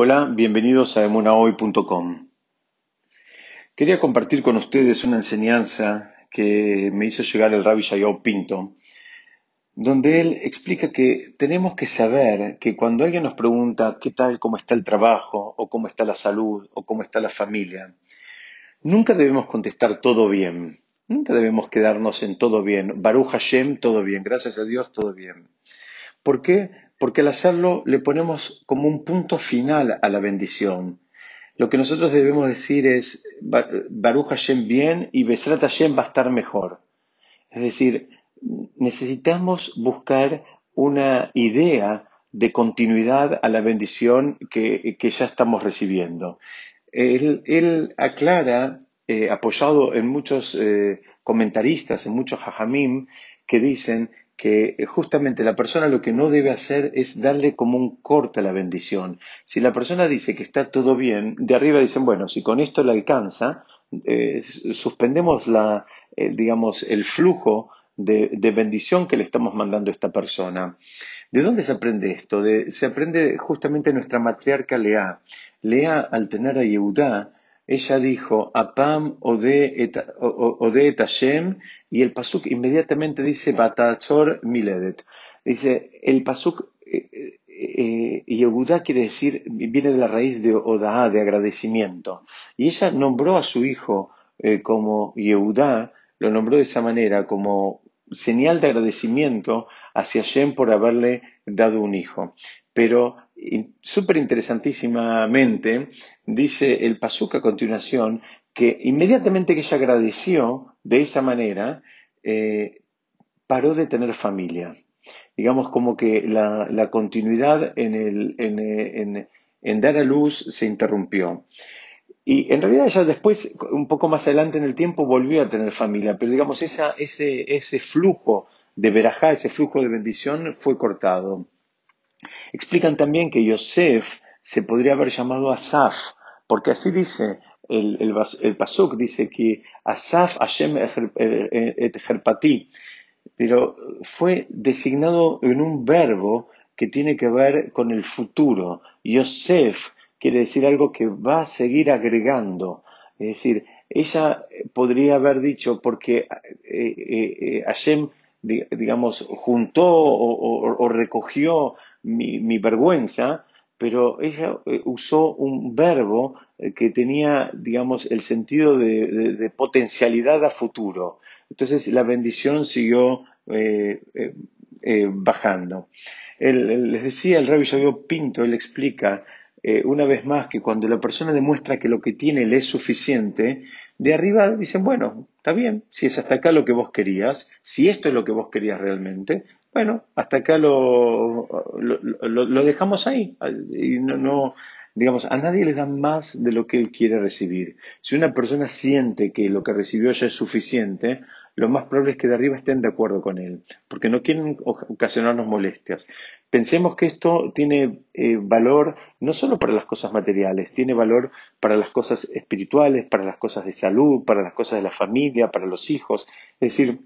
Hola, bienvenidos a emunahoy.com. Quería compartir con ustedes una enseñanza que me hizo llegar el Rabbi Shayob Pinto, donde él explica que tenemos que saber que cuando alguien nos pregunta qué tal, cómo está el trabajo, o cómo está la salud, o cómo está la familia, nunca debemos contestar todo bien. Nunca debemos quedarnos en todo bien. Baruch Hashem, todo bien. Gracias a Dios, todo bien. ¿Por qué? Porque al hacerlo le ponemos como un punto final a la bendición. Lo que nosotros debemos decir es Baruch Hashem bien y Besrat Hashem va a estar mejor. Es decir, necesitamos buscar una idea de continuidad a la bendición que, ya estamos recibiendo. Él, aclara, eh, apoyado en muchos eh, comentaristas, en muchos hajamim, que dicen que eh, justamente la persona lo que no debe hacer es darle como un corte a la bendición. Si la persona dice que está todo bien, de arriba dicen, bueno, si con esto le alcanza, eh, suspendemos la, eh, digamos, el flujo de, bendición que le estamos mandando a esta persona. ¿De dónde se aprende esto? se aprende justamente nuestra matriarca Lea. Lea, al tener a Yehudá, ella dijo, Apam ode et, Hashem, y el pasuk inmediatamente dice, Batachor miledet. Dice, el pasuk, eh, eh, Yehudá quiere decir, viene de la raíz de Odaá, de agradecimiento. Y ella nombró a su hijo eh, como Yehudá, lo nombró de esa manera, como señal de agradecimiento hacia Hashem por haberle dado un hijo. Pero súper interesantísimamente dice el Pasuk a continuación que inmediatamente que ella agradeció de esa manera, eh, paró de tener familia. Digamos como que la, continuidad en, dar a luz se interrumpió. Y en realidad ella después, un poco más adelante en el tiempo, volvió a tener familia, pero digamos, ese, ese flujo de verajá, ese flujo de bendición fue cortado. Explican también que Yosef se podría haber llamado Asaf, porque así dice el, el, Pasuk, dice que Asaf Hashem et Herpati, pero fue designado en un verbo que tiene que ver con el futuro. Yosef quiere decir algo que va a seguir agregando. Es decir, ella podría haber dicho, porque eh, eh, eh, Hashem, digamos, juntó o recogió mi, vergüenza, pero ella eh, usó un verbo eh, que tenía, digamos, el sentido de, potencialidad a futuro. Entonces la bendición siguió eh, bajando. les decía el rabbi Xavier Pinto, él explica una vez más que cuando la persona demuestra que lo que tiene le es suficiente, de arriba dicen, bueno, está bien, si es hasta acá lo que vos querías, si esto es lo que vos querías realmente, bueno, hasta acá lo, lo, dejamos ahí. Y no, digamos, a nadie le dan más de lo que él quiere recibir. Si una persona siente que lo que recibió ya es suficiente, lo más probable es que de arriba estén de acuerdo con él, porque no quieren ocasionarnos molestias. Pensemos que esto tiene eh, valor no solo para las cosas materiales, tiene valor para las cosas espirituales, para las cosas de salud, para las cosas de la familia, para los hijos. Es decir,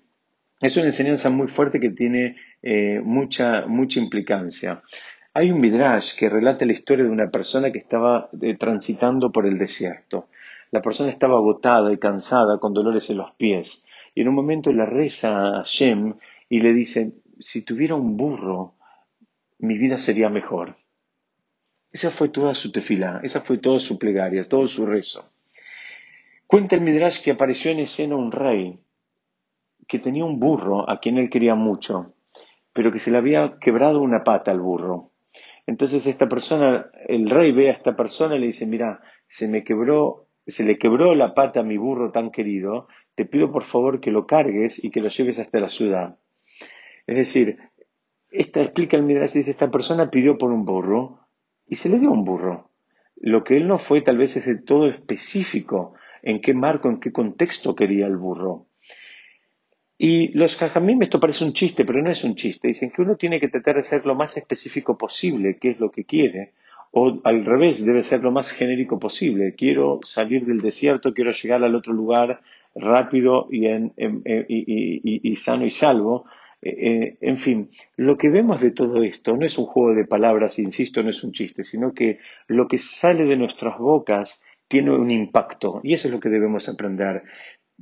es una enseñanza muy fuerte que tiene eh, mucha, mucha implicancia. Hay un midrash que relata la historia de una persona que estaba eh, transitando por el desierto. La persona estaba agotada y cansada, con dolores en los pies. Y en un momento le reza a Shem y le dice, si tuviera un burro, mi vida sería mejor. Esa fue toda su tefila, esa fue toda su plegaria, todo su rezo. Cuenta el Midrash que apareció en escena un rey que tenía un burro a quien él quería mucho, pero que se le había quebrado una pata al burro. Entonces esta persona, el rey ve a esta persona y le dice, mira, se me quebró, se le quebró la pata a mi burro tan querido, te pido por favor que lo cargues y que lo lleves hasta la ciudad. Es decir, esta explica el Midrash, dice, esta persona pidió por un burro y se le dio un burro. Lo que él no fue tal vez es de todo específico en qué marco, en qué contexto quería el burro. Y los jajamim, esto parece un chiste, pero no es un chiste. Dicen que uno tiene que tratar de ser lo más específico posible, qué es lo que quiere, o al revés, debe ser lo más genérico posible. Quiero salir del desierto, quiero llegar al otro lugar rápido y, en, y, sano y salvo. eh, en fin, lo que vemos de todo esto no es un juego de palabras, insisto, no es un chiste, sino que lo que sale de nuestras bocas tiene un impacto y eso es lo que debemos aprender.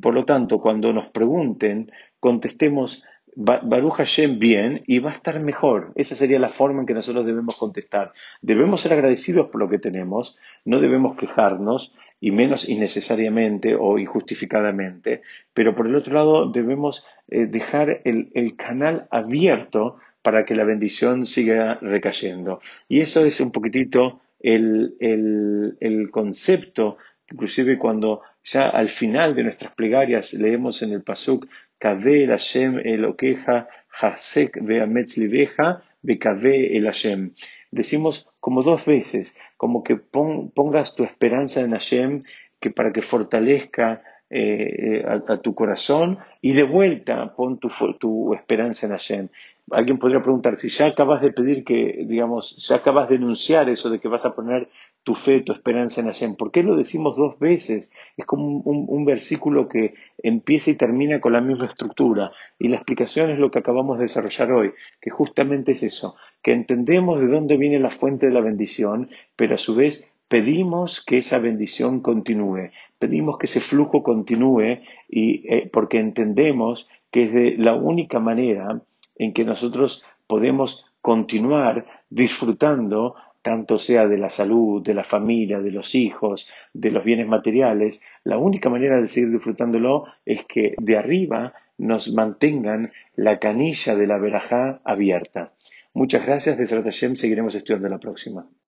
Por lo tanto, cuando nos pregunten, contestemos Baruch Hashem bien y va a estar mejor. Esa sería la forma en que nosotros debemos contestar. Debemos ser agradecidos por lo que tenemos, no debemos quejarnos y menos innecesariamente o injustificadamente, pero por el otro lado debemos eh, dejar el, canal abierto para que la bendición siga recayendo. Y eso es un poquitito el, el concepto, inclusive cuando ya al final de nuestras plegarias leemos en el Pasuk Kave el Hashem Eloqueja, Hasek Veametz Liveja, Bekave el Hashem. Decimos como dos veces, como que pongas tu esperanza en Hashem que para que fortalezca eh, a, tu corazón y de vuelta pon tu, tu esperanza en Hashem. Alguien podría preguntar si ya acabas de pedir que, digamos, ya acabas de denunciar eso de que vas a poner tu fe, tu esperanza en Hashem. ¿Por qué lo decimos dos veces? Es como un, versículo que empieza y termina con la misma estructura. Y la explicación es lo que acabamos de desarrollar hoy, que justamente es eso, que entendemos de dónde viene la fuente de la bendición, pero a su vez pedimos que esa bendición continúe, pedimos que ese flujo continúe y eh, porque entendemos que es de la única manera en que nosotros podemos continuar disfrutando tanto sea de la salud, de la familia, de los hijos, de los bienes materiales, la única manera de seguir disfrutándolo es que de arriba nos mantengan la canilla de la verajá abierta. Muchas gracias, desde Hashem seguiremos estudiando la próxima.